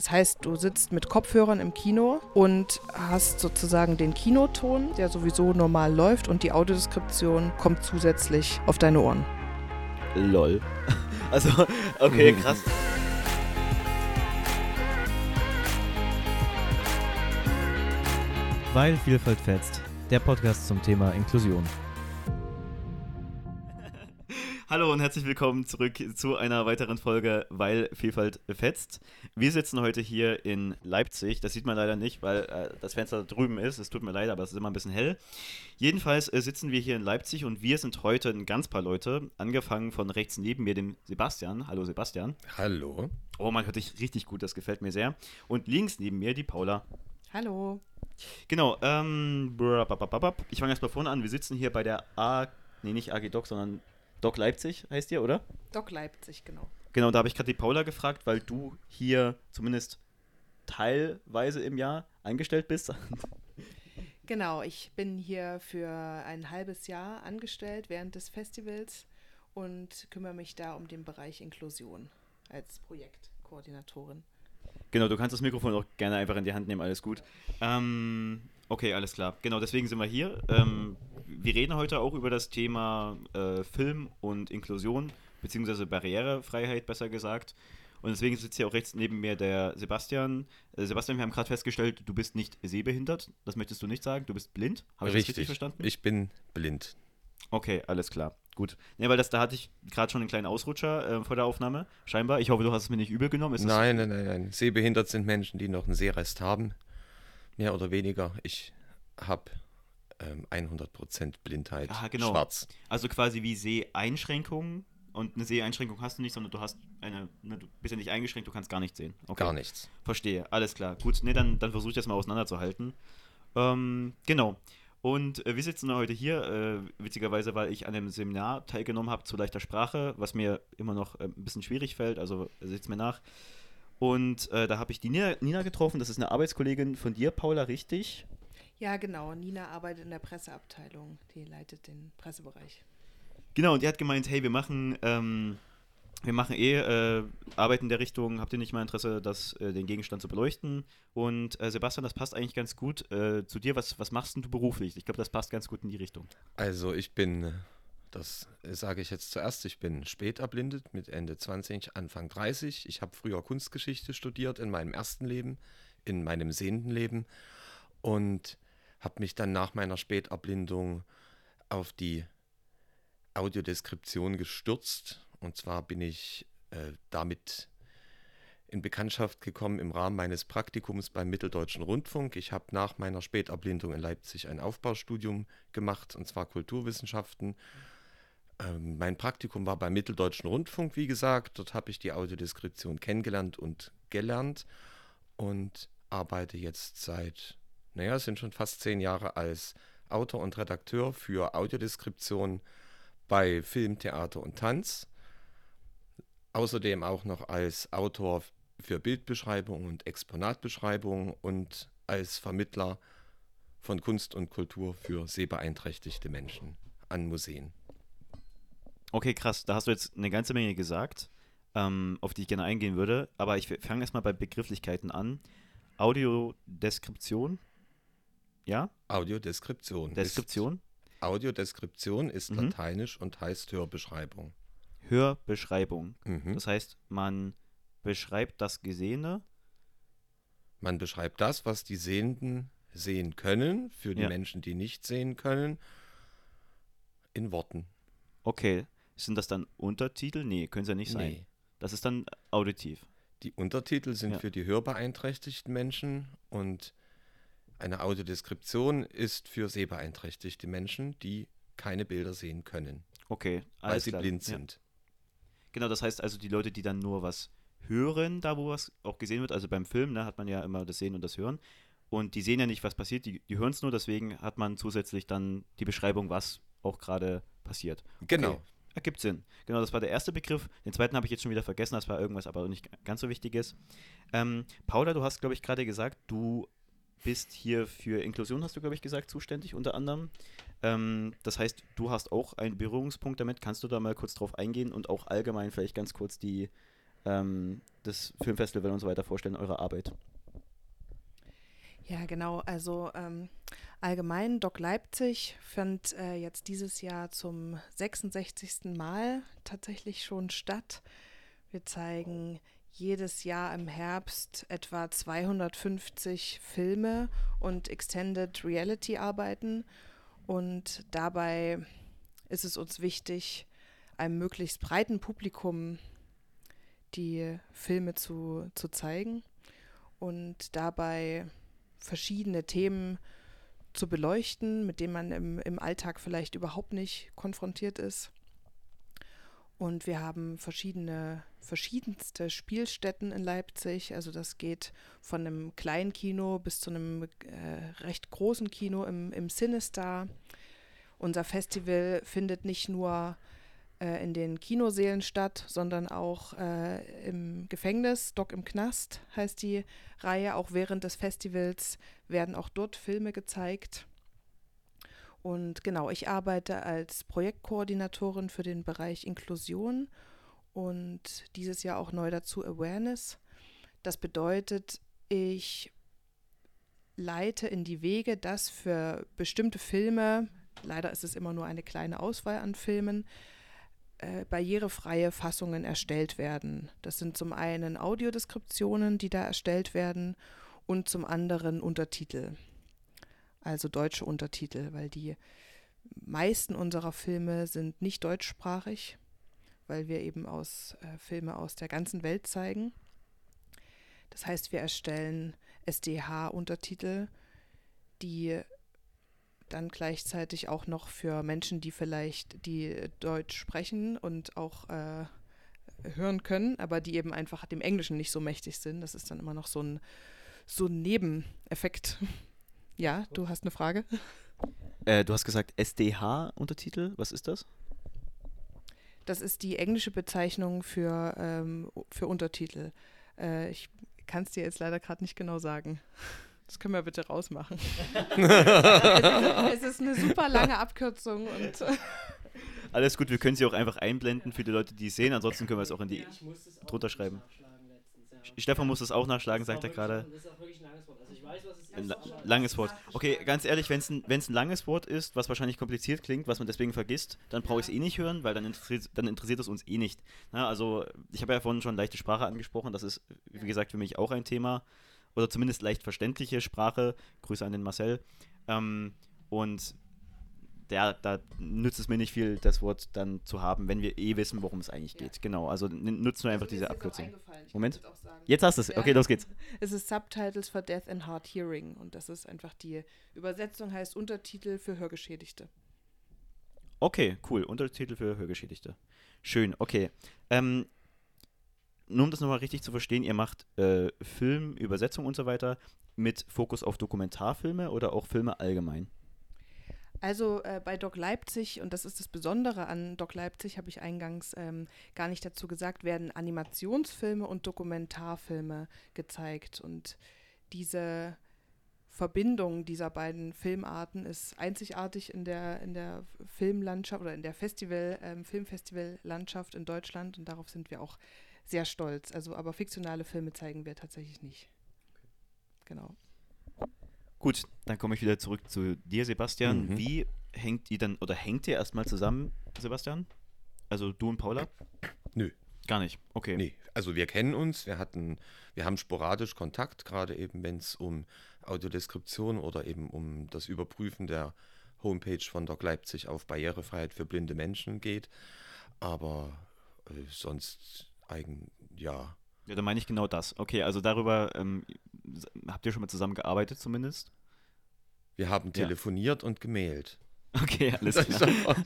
Das heißt, du sitzt mit Kopfhörern im Kino und hast sozusagen den Kinoton, der sowieso normal läuft und die Audiodeskription kommt zusätzlich auf deine Ohren. Lol. Also, okay, krass. Weil Vielfalt fetzt. Der Podcast zum Thema Inklusion. Hallo und herzlich willkommen zurück zu einer weiteren Folge Weil Vielfalt fetzt. Wir sitzen heute hier in Leipzig. Das sieht man leider nicht, weil äh, das Fenster da drüben ist. Es tut mir leid, aber es ist immer ein bisschen hell. Jedenfalls äh, sitzen wir hier in Leipzig und wir sind heute ein ganz paar Leute. Angefangen von rechts neben mir, dem Sebastian. Hallo Sebastian. Hallo. Oh, man hört dich richtig gut, das gefällt mir sehr. Und links neben mir die Paula. Hallo. Genau, ähm, ich fange erst mal vorne an. Wir sitzen hier bei der A, nee, nicht AG Doc, sondern Doc Leipzig heißt ihr, oder? Doc Leipzig, genau. Genau, da habe ich gerade die Paula gefragt, weil du hier zumindest teilweise im Jahr eingestellt bist. Genau, ich bin hier für ein halbes Jahr angestellt während des Festivals und kümmere mich da um den Bereich Inklusion als Projektkoordinatorin. Genau, du kannst das Mikrofon auch gerne einfach in die Hand nehmen, alles gut. Ähm, okay, alles klar. Genau, deswegen sind wir hier. Ähm, wir reden heute auch über das Thema äh, Film und Inklusion, beziehungsweise Barrierefreiheit, besser gesagt. Und deswegen sitzt hier auch rechts neben mir der Sebastian. Äh, Sebastian, wir haben gerade festgestellt, du bist nicht sehbehindert. Das möchtest du nicht sagen. Du bist blind. Habe ich richtig. das richtig verstanden? Ich bin blind. Okay, alles klar. Gut. Ne, weil das, da hatte ich gerade schon einen kleinen Ausrutscher äh, vor der Aufnahme. Scheinbar. Ich hoffe, du hast es mir nicht übel genommen. Ist nein, nein, nein, nein. Sehbehindert sind Menschen, die noch einen Sehrest haben. Mehr oder weniger. Ich habe ähm, 100% Blindheit. Aha, genau. Schwarz. Also quasi wie Seheinschränkungen. Und eine Seheinschränkung hast du nicht, sondern du hast eine, ne, du bist ja nicht eingeschränkt, du kannst gar nichts sehen. Okay. Gar nichts. Verstehe, alles klar. Gut, ne, dann, dann versuche ich das mal auseinanderzuhalten. Ähm, genau. Und äh, wir sitzen heute hier, äh, witzigerweise, weil ich an einem Seminar teilgenommen habe zu leichter Sprache, was mir immer noch äh, ein bisschen schwierig fällt, also seht es mir nach. Und äh, da habe ich die Nina, Nina getroffen, das ist eine Arbeitskollegin von dir, Paula, richtig? Ja, genau. Nina arbeitet in der Presseabteilung. Die leitet den Pressebereich. Genau, und die hat gemeint, hey, wir machen, ähm, wir machen eh äh, Arbeit in der Richtung, habt ihr nicht mal Interesse, das, äh, den Gegenstand zu beleuchten? Und äh, Sebastian, das passt eigentlich ganz gut äh, zu dir. Was, was machst denn du beruflich? Ich glaube, das passt ganz gut in die Richtung. Also ich bin, das sage ich jetzt zuerst, ich bin spät erblindet mit Ende 20, Anfang 30. Ich habe früher Kunstgeschichte studiert in meinem ersten Leben, in meinem sehenden Leben. Und habe mich dann nach meiner Späterblindung auf die Audiodeskription gestürzt. Und zwar bin ich äh, damit in Bekanntschaft gekommen im Rahmen meines Praktikums beim Mitteldeutschen Rundfunk. Ich habe nach meiner Späterblindung in Leipzig ein Aufbaustudium gemacht, und zwar Kulturwissenschaften. Ähm, mein Praktikum war beim Mitteldeutschen Rundfunk, wie gesagt. Dort habe ich die Audiodeskription kennengelernt und gelernt und arbeite jetzt seit naja, es sind schon fast zehn Jahre als Autor und Redakteur für Audiodeskription bei Film, Theater und Tanz. Außerdem auch noch als Autor für Bildbeschreibung und Exponatbeschreibung und als Vermittler von Kunst und Kultur für sehbeeinträchtigte Menschen an Museen. Okay, krass. Da hast du jetzt eine ganze Menge gesagt, ähm, auf die ich gerne eingehen würde. Aber ich fange erstmal bei Begrifflichkeiten an. Audiodeskription, ja? Audiodeskription. Deskription? Ist, Audiodeskription ist mhm. lateinisch und heißt Hörbeschreibung. Hörbeschreibung. Mhm. Das heißt, man beschreibt das Gesehene. Man beschreibt das, was die Sehenden sehen können, für die ja. Menschen, die nicht sehen können, in Worten. Okay. Sind das dann Untertitel? Nee, können sie ja nicht sein. Nee. Das ist dann auditiv. Die Untertitel sind ja. für die hörbeeinträchtigten Menschen und eine Audiodeskription ist für sehbeeinträchtigte Menschen, die keine Bilder sehen können. Okay, alles weil sie klar. blind sind. Ja. Genau, das heißt also die Leute, die dann nur was hören, da wo was auch gesehen wird, also beim Film, ne, hat man ja immer das Sehen und das Hören. Und die sehen ja nicht, was passiert, die, die hören es nur, deswegen hat man zusätzlich dann die Beschreibung, was auch gerade passiert. Genau. Ergibt Sinn. Genau, das war der erste Begriff. Den zweiten habe ich jetzt schon wieder vergessen, das war irgendwas aber nicht ganz so wichtiges. Ähm, Paula, du hast, glaube ich, gerade gesagt, du bist hier für Inklusion, hast du, glaube ich, gesagt, zuständig unter anderem. Ähm, das heißt, du hast auch einen Berührungspunkt damit. Kannst du da mal kurz drauf eingehen und auch allgemein vielleicht ganz kurz die ähm, das Filmfestival und so weiter vorstellen, eure Arbeit. Ja, genau. Also ähm, allgemein Doc Leipzig fand äh, jetzt dieses Jahr zum 66. Mal tatsächlich schon statt. Wir zeigen jedes Jahr im Herbst etwa 250 Filme und Extended Reality Arbeiten. Und dabei ist es uns wichtig, einem möglichst breiten Publikum die Filme zu, zu zeigen und dabei verschiedene Themen zu beleuchten, mit denen man im, im Alltag vielleicht überhaupt nicht konfrontiert ist. Und wir haben verschiedene, verschiedenste Spielstätten in Leipzig. Also das geht von einem kleinen Kino bis zu einem äh, recht großen Kino im, im Sinister. Unser Festival findet nicht nur äh, in den Kinosälen statt, sondern auch äh, im Gefängnis, Doc im Knast heißt die Reihe. Auch während des Festivals werden auch dort Filme gezeigt. Und genau, ich arbeite als Projektkoordinatorin für den Bereich Inklusion und dieses Jahr auch neu dazu Awareness. Das bedeutet, ich leite in die Wege, dass für bestimmte Filme, leider ist es immer nur eine kleine Auswahl an Filmen, äh, barrierefreie Fassungen erstellt werden. Das sind zum einen Audiodeskriptionen, die da erstellt werden und zum anderen Untertitel also deutsche Untertitel, weil die meisten unserer Filme sind nicht deutschsprachig, weil wir eben aus äh, Filme aus der ganzen Welt zeigen. Das heißt, wir erstellen SDH-Untertitel, die dann gleichzeitig auch noch für Menschen, die vielleicht die Deutsch sprechen und auch äh, hören können, aber die eben einfach dem Englischen nicht so mächtig sind. Das ist dann immer noch so ein, so ein Nebeneffekt, ja, du hast eine Frage. Äh, du hast gesagt SDH-Untertitel. Was ist das? Das ist die englische Bezeichnung für, ähm, für Untertitel. Äh, ich kann es dir jetzt leider gerade nicht genau sagen. Das können wir bitte rausmachen. es ist eine super lange Abkürzung und. Alles gut, wir können sie auch einfach einblenden für die Leute, die es sehen. Ansonsten können wir es auch in die drunter schreiben. Stefan muss es auch nachschlagen, sagt er gerade. Das ist auch wirklich ein langes Wort. Also ich weiß, was es ist. Ein langes Wort. Okay, ganz ehrlich, wenn es ein, ein langes Wort ist, was wahrscheinlich kompliziert klingt, was man deswegen vergisst, dann brauche ich es eh nicht hören, weil dann interessiert, dann interessiert es uns eh nicht. Na, also ich habe ja vorhin schon leichte Sprache angesprochen. Das ist, wie gesagt, für mich auch ein Thema. Oder zumindest leicht verständliche Sprache. Grüße an den Marcel. Ähm, und der, da nützt es mir nicht viel, das Wort dann zu haben, wenn wir eh wissen, worum es eigentlich geht. Ja. Genau, also nutzen wir einfach also diese Abkürzung. Moment. Jetzt hast du es. Okay, los geht's. Es ist Subtitles for Death and Hard Hearing und das ist einfach die Übersetzung heißt Untertitel für Hörgeschädigte. Okay, cool. Untertitel für Hörgeschädigte. Schön, okay. Ähm, nur um das nochmal richtig zu verstehen, ihr macht äh, Film, Übersetzung und so weiter mit Fokus auf Dokumentarfilme oder auch Filme allgemein? Also äh, bei Doc Leipzig, und das ist das Besondere an Doc Leipzig, habe ich eingangs ähm, gar nicht dazu gesagt, werden Animationsfilme und Dokumentarfilme gezeigt. Und diese Verbindung dieser beiden Filmarten ist einzigartig in der, in der Filmlandschaft oder in der Festival, ähm, Filmfestivallandschaft in Deutschland und darauf sind wir auch sehr stolz. Also aber fiktionale Filme zeigen wir tatsächlich nicht. Genau. Gut, dann komme ich wieder zurück zu dir, Sebastian. Mhm. Wie hängt ihr dann, oder hängt ihr erstmal zusammen, Sebastian? Also du und Paula? Nö. Gar nicht, okay. Nee, also wir kennen uns, wir hatten, wir haben sporadisch Kontakt, gerade eben wenn es um Audiodeskription oder eben um das Überprüfen der Homepage von Doc Leipzig auf Barrierefreiheit für blinde Menschen geht. Aber äh, sonst eigen, ja. Ja, dann meine ich genau das. Okay, also darüber ähm, habt ihr schon mal zusammengearbeitet zumindest? Wir haben telefoniert ja. und gemailt. Okay, alles klar.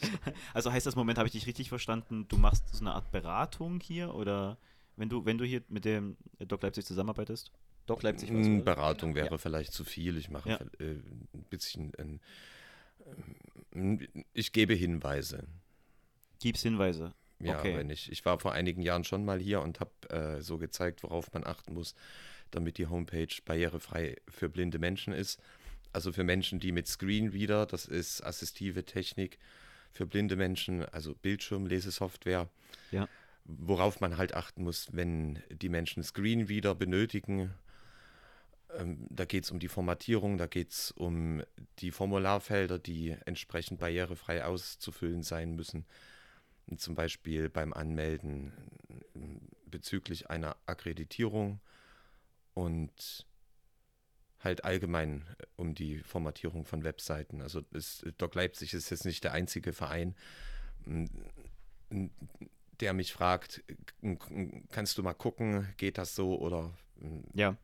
also heißt das Moment, habe ich dich richtig verstanden, du machst so eine Art Beratung hier oder wenn du, wenn du hier mit dem Doc Leipzig zusammenarbeitest? Doc Leipzig was, hm, Beratung wäre ja. vielleicht zu viel. Ich mache ja. äh, ein bisschen ein, äh, ich gebe Hinweise. Gib's Hinweise. Ja, okay. wenn ich. Ich war vor einigen Jahren schon mal hier und habe äh, so gezeigt, worauf man achten muss, damit die Homepage barrierefrei für blinde Menschen ist. Also für Menschen, die mit Screenreader, das ist assistive Technik für blinde Menschen, also Bildschirmlesesoftware. Ja. worauf man halt achten muss, wenn die Menschen Screenreader benötigen. Ähm, da geht es um die Formatierung, da geht es um die Formularfelder, die entsprechend barrierefrei auszufüllen sein müssen. Zum Beispiel beim Anmelden bezüglich einer Akkreditierung und halt allgemein um die Formatierung von Webseiten. Also ist, Doc Leipzig ist jetzt nicht der einzige Verein, der mich fragt, kannst du mal gucken, geht das so oder ja.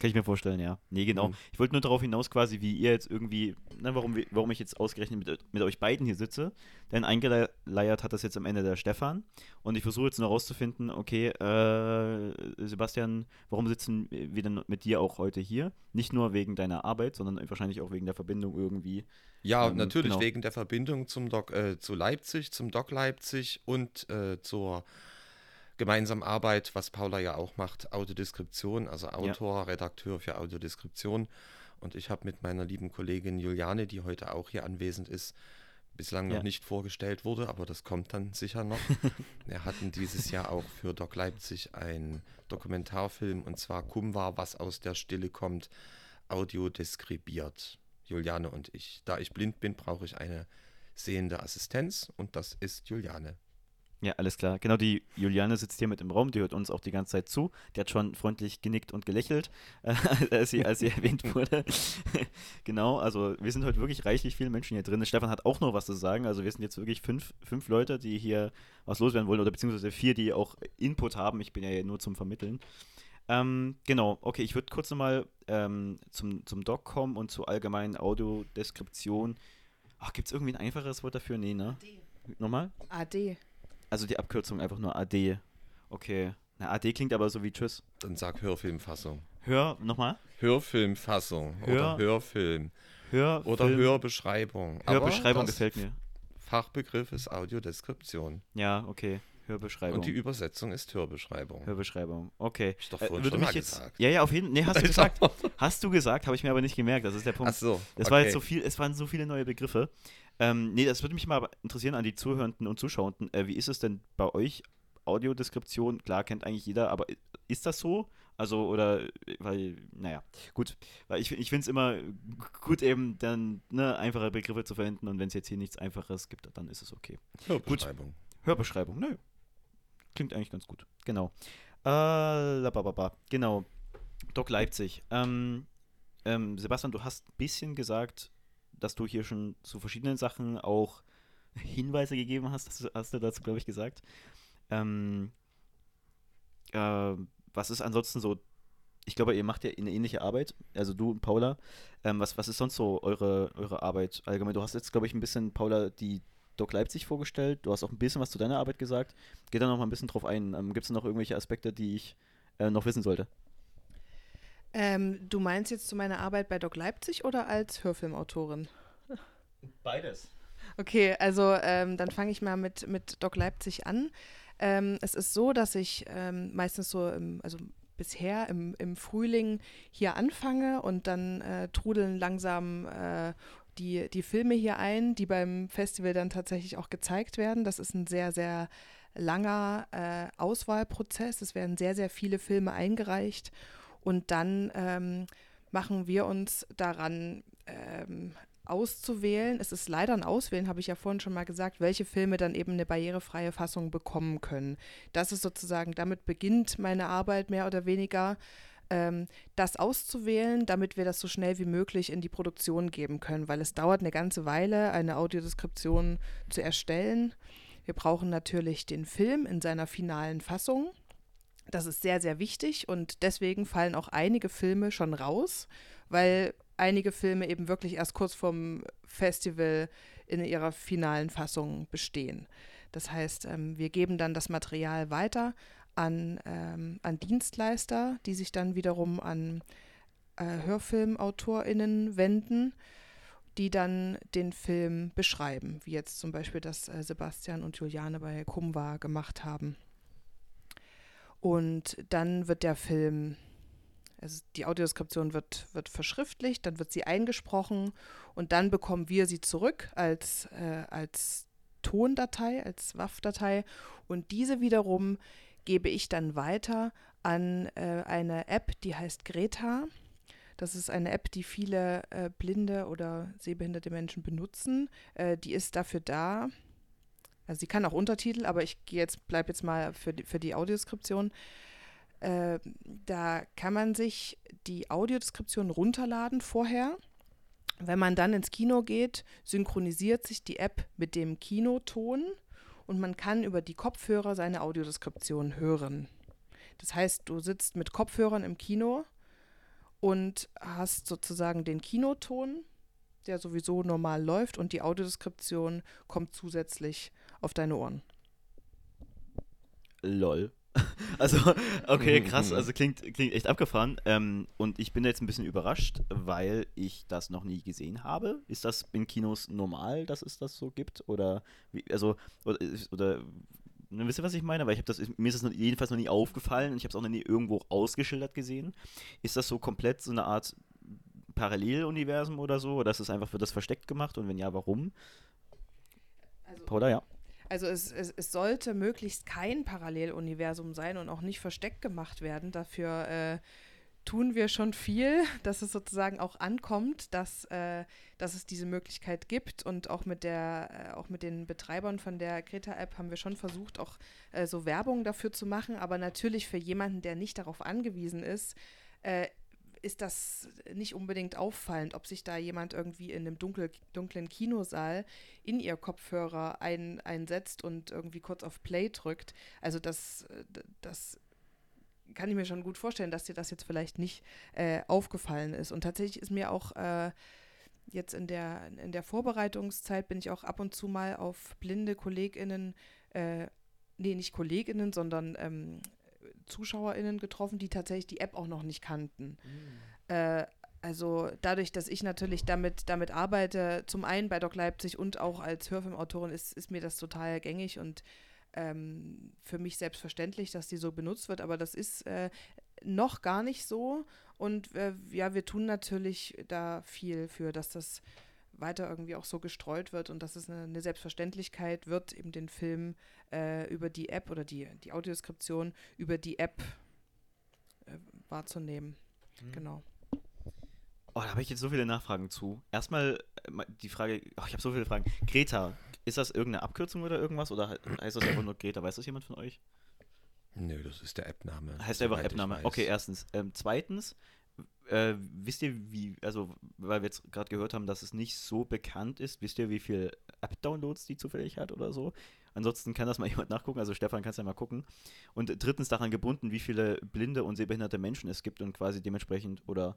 Kann ich mir vorstellen, ja. Nee, genau. Mhm. Ich wollte nur darauf hinaus quasi, wie ihr jetzt irgendwie, na, warum, warum ich jetzt ausgerechnet mit, mit euch beiden hier sitze. Denn eingeleiert hat das jetzt am Ende der Stefan. Und ich versuche jetzt nur herauszufinden, okay, äh, Sebastian, warum sitzen wir denn mit dir auch heute hier? Nicht nur wegen deiner Arbeit, sondern wahrscheinlich auch wegen der Verbindung irgendwie. Ja, ähm, natürlich genau. wegen der Verbindung zum Doc, äh, zu Leipzig, zum Doc Leipzig und äh, zur gemeinsam Arbeit, was Paula ja auch macht, Audiodeskription, also Autor, ja. Redakteur für Audiodeskription. Und ich habe mit meiner lieben Kollegin Juliane, die heute auch hier anwesend ist, bislang ja. noch nicht vorgestellt wurde, aber das kommt dann sicher noch. Wir hatten dieses Jahr auch für Doc Leipzig einen Dokumentarfilm und zwar Kumwa, was aus der Stille kommt, audiodeskribiert. Juliane und ich. Da ich blind bin, brauche ich eine sehende Assistenz und das ist Juliane. Ja, alles klar. Genau, die Juliane sitzt hier mit im Raum, die hört uns auch die ganze Zeit zu. Die hat schon freundlich genickt und gelächelt, äh, als, sie, als sie erwähnt wurde. genau, also wir sind heute wirklich reichlich viele Menschen hier drin. Stefan hat auch noch was zu sagen. Also wir sind jetzt wirklich fünf, fünf Leute, die hier was loswerden wollen oder beziehungsweise vier, die auch Input haben. Ich bin ja nur zum Vermitteln. Ähm, genau, okay, ich würde kurz nochmal ähm, zum, zum Doc kommen und zur allgemeinen Audiodeskription. Ach, gibt es irgendwie ein einfacheres Wort dafür? Nee, ne? AD. Nochmal? AD. Also die Abkürzung einfach nur AD. Okay. Na, AD klingt aber so wie Tschüss. Dann sag Hörfilmfassung. Hör, nochmal? Hörfilmfassung Hör, oder Hörfilm. Hör oder Film. Hörbeschreibung. Hörbeschreibung gefällt mir. Fachbegriff ist Audiodeskription. Ja, okay. Hörbeschreibung. Und die Übersetzung ist Hörbeschreibung. Hörbeschreibung, okay. Ich doch vorhin äh, schon mal jetzt, gesagt. Ja, ja, auf jeden Fall. Nee, hast du gesagt. Hast du gesagt, habe ich mir aber nicht gemerkt. Das ist der Punkt. Ach so. Es okay. war jetzt so viel, es waren so viele neue Begriffe. Ähm, nee, das würde mich mal interessieren an die Zuhörenden und Zuschauenden. Äh, wie ist es denn bei euch? Audiodeskription, klar, kennt eigentlich jeder, aber ist das so? Also, oder, weil, naja, gut, weil ich, ich finde es immer gut, eben dann ne, einfache Begriffe zu verwenden und wenn es jetzt hier nichts Einfaches gibt, dann ist es okay. Hörbeschreibung. Gut. Hörbeschreibung, nö. Klingt eigentlich ganz gut. Genau. Äh, genau. Doc Leipzig. Ähm, ähm, Sebastian, du hast ein bisschen gesagt, dass du hier schon zu verschiedenen Sachen auch Hinweise gegeben hast, hast, hast du dazu, glaube ich, gesagt. Ähm, äh, was ist ansonsten so, ich glaube, ihr macht ja eine ähnliche Arbeit, also du und Paula. Ähm, was, was ist sonst so eure, eure Arbeit allgemein? Du hast jetzt, glaube ich, ein bisschen, Paula, die Doc Leipzig vorgestellt. Du hast auch ein bisschen was zu deiner Arbeit gesagt. Geh da noch mal ein bisschen drauf ein. Ähm, Gibt es noch irgendwelche Aspekte, die ich äh, noch wissen sollte? Ähm, du meinst jetzt zu meiner Arbeit bei Doc Leipzig oder als Hörfilmautorin? Beides. Okay, also ähm, dann fange ich mal mit, mit Doc Leipzig an. Ähm, es ist so, dass ich ähm, meistens so, im, also bisher im, im Frühling hier anfange und dann äh, trudeln langsam äh, die, die Filme hier ein, die beim Festival dann tatsächlich auch gezeigt werden. Das ist ein sehr, sehr langer äh, Auswahlprozess. Es werden sehr, sehr viele Filme eingereicht und dann ähm, machen wir uns daran, ähm, auszuwählen. Es ist leider ein Auswählen, habe ich ja vorhin schon mal gesagt, welche Filme dann eben eine barrierefreie Fassung bekommen können. Das ist sozusagen, damit beginnt meine Arbeit mehr oder weniger, ähm, das auszuwählen, damit wir das so schnell wie möglich in die Produktion geben können, weil es dauert eine ganze Weile, eine Audiodeskription zu erstellen. Wir brauchen natürlich den Film in seiner finalen Fassung. Das ist sehr, sehr wichtig und deswegen fallen auch einige Filme schon raus, weil einige Filme eben wirklich erst kurz vorm Festival in ihrer finalen Fassung bestehen. Das heißt, ähm, wir geben dann das Material weiter an, ähm, an Dienstleister, die sich dann wiederum an äh, HörfilmautorInnen wenden, die dann den Film beschreiben, wie jetzt zum Beispiel das äh, Sebastian und Juliane bei Kumwa gemacht haben. Und dann wird der Film also die Audiodeskription wird, wird verschriftlicht, dann wird sie eingesprochen und dann bekommen wir sie zurück als, äh, als Tondatei, als WAV-Datei und diese wiederum gebe ich dann weiter an äh, eine App, die heißt Greta. Das ist eine App, die viele äh, blinde oder sehbehinderte Menschen benutzen. Äh, die ist dafür da. Also sie kann auch Untertitel, aber ich jetzt bleibe jetzt mal für die, für die Audioskription. Äh, da kann man sich die Audiodeskription runterladen vorher. Wenn man dann ins Kino geht, synchronisiert sich die App mit dem Kinoton und man kann über die Kopfhörer seine Audiodeskription hören. Das heißt, du sitzt mit Kopfhörern im Kino und hast sozusagen den Kinoton, der sowieso normal läuft, und die Audiodeskription kommt zusätzlich auf deine Ohren. Lol. Also, okay, krass. Also klingt, klingt echt abgefahren. Ähm, und ich bin jetzt ein bisschen überrascht, weil ich das noch nie gesehen habe. Ist das in Kinos normal, dass es das so gibt? Oder wie, also, oder, oder ne, wisst ihr, was ich meine? Weil ich habe das, mir ist das jedenfalls noch nie aufgefallen und ich habe es auch noch nie irgendwo ausgeschildert gesehen. Ist das so komplett so eine Art Paralleluniversum oder so? Oder ist es einfach für das versteckt gemacht? Und wenn ja, warum? Also, Paula, ja. Also es, es, es sollte möglichst kein Paralleluniversum sein und auch nicht versteckt gemacht werden. Dafür äh, tun wir schon viel, dass es sozusagen auch ankommt, dass, äh, dass es diese Möglichkeit gibt. Und auch mit der, äh, auch mit den Betreibern von der Greta-App haben wir schon versucht, auch äh, so Werbung dafür zu machen. Aber natürlich für jemanden, der nicht darauf angewiesen ist, äh, ist das nicht unbedingt auffallend, ob sich da jemand irgendwie in einem dunkel, dunklen Kinosaal in ihr Kopfhörer ein, einsetzt und irgendwie kurz auf Play drückt. Also das, das kann ich mir schon gut vorstellen, dass dir das jetzt vielleicht nicht äh, aufgefallen ist. Und tatsächlich ist mir auch äh, jetzt in der, in der Vorbereitungszeit bin ich auch ab und zu mal auf blinde KollegInnen, äh, nee, nicht KollegInnen, sondern ähm, ZuschauerInnen getroffen, die tatsächlich die App auch noch nicht kannten. Mhm. Äh, also dadurch, dass ich natürlich damit, damit arbeite, zum einen bei Doc Leipzig und auch als Hörfilmautorin, ist, ist mir das total gängig und ähm, für mich selbstverständlich, dass die so benutzt wird, aber das ist äh, noch gar nicht so. Und äh, ja, wir tun natürlich da viel für, dass das weiter irgendwie auch so gestreut wird und dass es eine, eine Selbstverständlichkeit wird, eben den Film äh, über die App oder die, die Audioskription über die App äh, wahrzunehmen. Mhm. Genau. Oh, da habe ich jetzt so viele Nachfragen zu. Erstmal äh, die Frage, oh, ich habe so viele Fragen. Greta, ist das irgendeine Abkürzung oder irgendwas oder heißt das einfach nur Greta? Weiß das jemand von euch? Nö, das ist der App-Name. Heißt einfach App-Name. Okay, erstens. Ähm, zweitens, äh, wisst ihr, wie, also, weil wir jetzt gerade gehört haben, dass es nicht so bekannt ist, wisst ihr, wie viele App-Downloads die zufällig hat oder so? Ansonsten kann das mal jemand nachgucken, also Stefan kannst ja mal gucken. Und drittens daran gebunden, wie viele blinde und sehbehinderte Menschen es gibt und quasi dementsprechend oder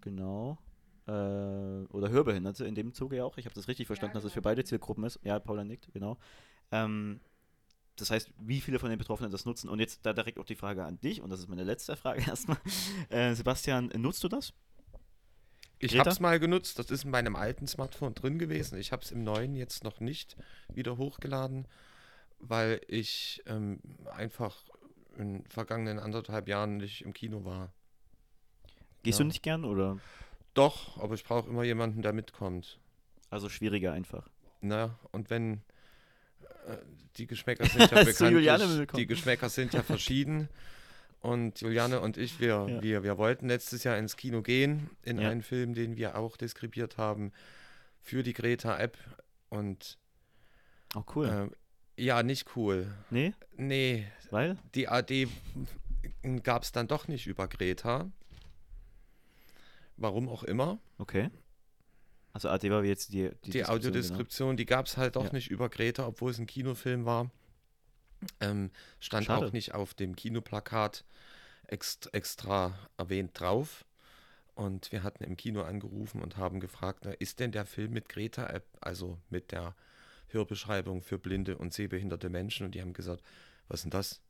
genau äh, oder Hörbehinderte in dem Zuge ja auch. Ich habe das richtig verstanden, ja, genau. dass es für beide Zielgruppen ist. Ja, Paula nickt, genau. Ähm, das heißt, wie viele von den Betroffenen das nutzen. Und jetzt da direkt auch die Frage an dich, und das ist meine letzte Frage erstmal. Äh, Sebastian, nutzt du das? Ich habe es mal genutzt, das ist in meinem alten Smartphone drin gewesen. Ich habe es im neuen jetzt noch nicht wieder hochgeladen, weil ich ähm, einfach in den vergangenen anderthalb Jahren nicht im Kino war. Gehst ja. du nicht gern oder? Doch, aber ich brauche immer jemanden, der mitkommt. Also schwieriger einfach. Na, und wenn die Geschmäcker sind ja bekanntlich, die Geschmäcker sind ja verschieden. Und Juliane und ich, wir, ja. wir, wir wollten letztes Jahr ins Kino gehen, in ja. einen Film, den wir auch deskribiert haben für die Greta-App. Und oh, cool. Äh, ja, nicht cool. Nee? Nee. Weil? Die AD gab es dann doch nicht über Greta. Warum auch immer. Okay. Also AD war jetzt die Die, die Audiodeskription, genau. die gab es halt doch ja. nicht über Greta, obwohl es ein Kinofilm war. Ähm, stand Schade. auch nicht auf dem Kinoplakat extra, extra erwähnt drauf. Und wir hatten im Kino angerufen und haben gefragt, na, ist denn der Film mit Greta-App, also mit der Hörbeschreibung für blinde und sehbehinderte Menschen? Und die haben gesagt, was ist denn das?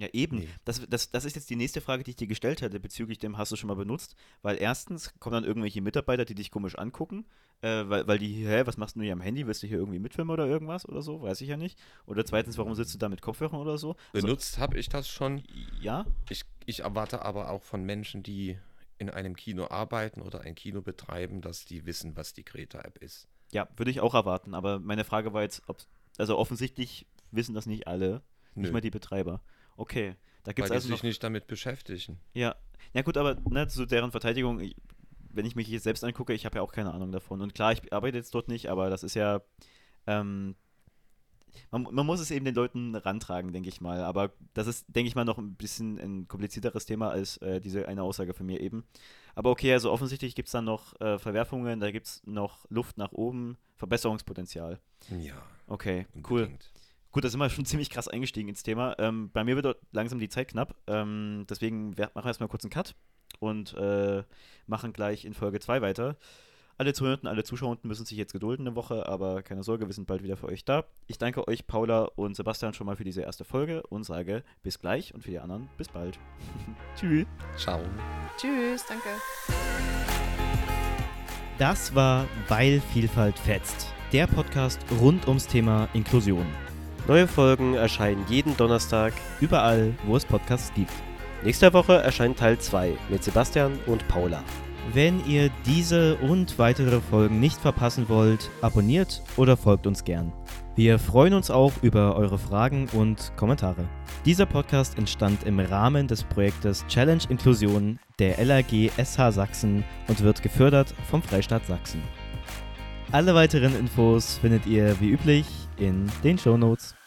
Ja, eben. Nee. Das, das, das ist jetzt die nächste Frage, die ich dir gestellt hätte bezüglich dem hast du schon mal benutzt. Weil erstens kommen dann irgendwelche Mitarbeiter, die dich komisch angucken, äh, weil, weil die, hä, was machst du hier am Handy? Willst du hier irgendwie mitfilmen oder irgendwas oder so? Weiß ich ja nicht. Oder zweitens, warum sitzt du da mit Kopfhörern oder so? Also benutzt habe ich das schon. Ja? Ich, ich erwarte aber auch von Menschen, die in einem Kino arbeiten oder ein Kino betreiben, dass die wissen, was die Greta-App ist. Ja, würde ich auch erwarten, aber meine Frage war jetzt, ob, also offensichtlich wissen das nicht alle, nicht Nö, mal die Betreiber. Okay, da weil gibt es die also sich noch, nicht damit beschäftigen. ja, ja gut, aber ne, zu deren Verteidigung, ich- wenn ich mich jetzt selbst angucke, ich habe ja auch keine Ahnung davon. Und klar, ich arbeite jetzt dort nicht, aber das ist ja, ähm, man, man muss es eben den Leuten rantragen, denke ich mal. Aber das ist, denke ich mal, noch ein bisschen ein komplizierteres Thema als äh, diese eine Aussage von mir eben. Aber okay, also offensichtlich gibt es dann noch äh, Verwerfungen, da gibt es noch Luft nach oben, Verbesserungspotenzial. Ja, Okay, cool. Gut, da sind wir schon ziemlich krass eingestiegen ins Thema. Ähm, bei mir wird dort langsam die Zeit knapp. Ähm, deswegen machen wir erstmal kurz einen Cut und äh, machen gleich in Folge 2 weiter. Alle Zuhörenden, alle Zuschauenden müssen sich jetzt gedulden eine Woche, aber keine Sorge, wir sind bald wieder für euch da. Ich danke euch, Paula und Sebastian, schon mal für diese erste Folge und sage bis gleich und für die anderen bis bald. Tschüss. Ciao. Tschüss, danke. Das war Weil Vielfalt fetzt. Der Podcast rund ums Thema Inklusion. Neue Folgen erscheinen jeden Donnerstag. Überall, wo es Podcasts gibt. Nächste Woche erscheint Teil 2 mit Sebastian und Paula. Wenn ihr diese und weitere Folgen nicht verpassen wollt, abonniert oder folgt uns gern. Wir freuen uns auch über eure Fragen und Kommentare. Dieser Podcast entstand im Rahmen des Projektes Challenge Inklusion der LAG SH Sachsen und wird gefördert vom Freistaat Sachsen. Alle weiteren Infos findet ihr wie üblich in den Shownotes.